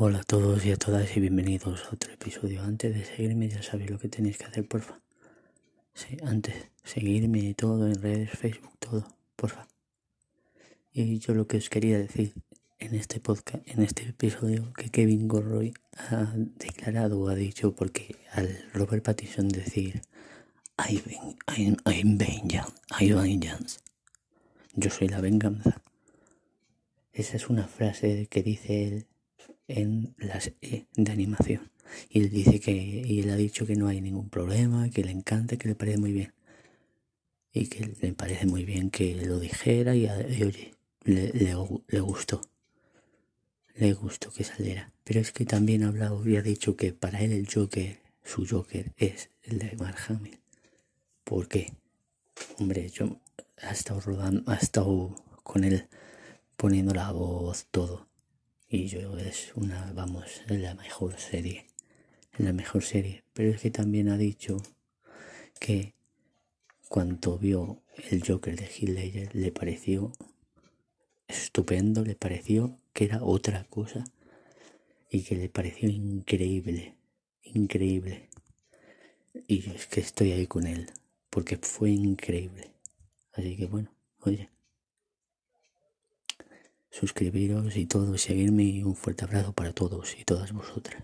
Hola a todos y a todas y bienvenidos a otro episodio. Antes de seguirme ya sabéis lo que tenéis que hacer, porfa. Sí, antes, seguirme todo en redes, Facebook, todo, porfa. Y yo lo que os quería decir en este podcast, en este episodio, que Kevin Gorroy ha declarado ha dicho, porque al Robert Pattinson decir, I'm, I'm, I'm vengeance, I'm vengeance. Yo soy la venganza. Esa es una frase que dice él en las e de animación. Y él dice que, y él ha dicho que no hay ningún problema, que le encanta, que le parece muy bien. Y que le parece muy bien que lo dijera y, oye, le, le, gustó. Le gustó que saliera. Pero es que también ha hablado y ha dicho que para él el Joker, su Joker, es el de Mark Hamill. ¿Por? Hombre, yo ha estado rodando, ha estado con él poniendo la voz, todo. Y yo es una, vamos, la mejor serie. La mejor serie. Pero es que también ha dicho que cuando vio el Joker de Heath le pareció estupendo, le pareció que era otra cosa y que le pareció increíble, increíble. Y es que estoy ahí con él, porque fue increíble. Así que bueno, oye, suscribiros y todo, seguirme y un fuerte abrazo para todos y todas vosotras.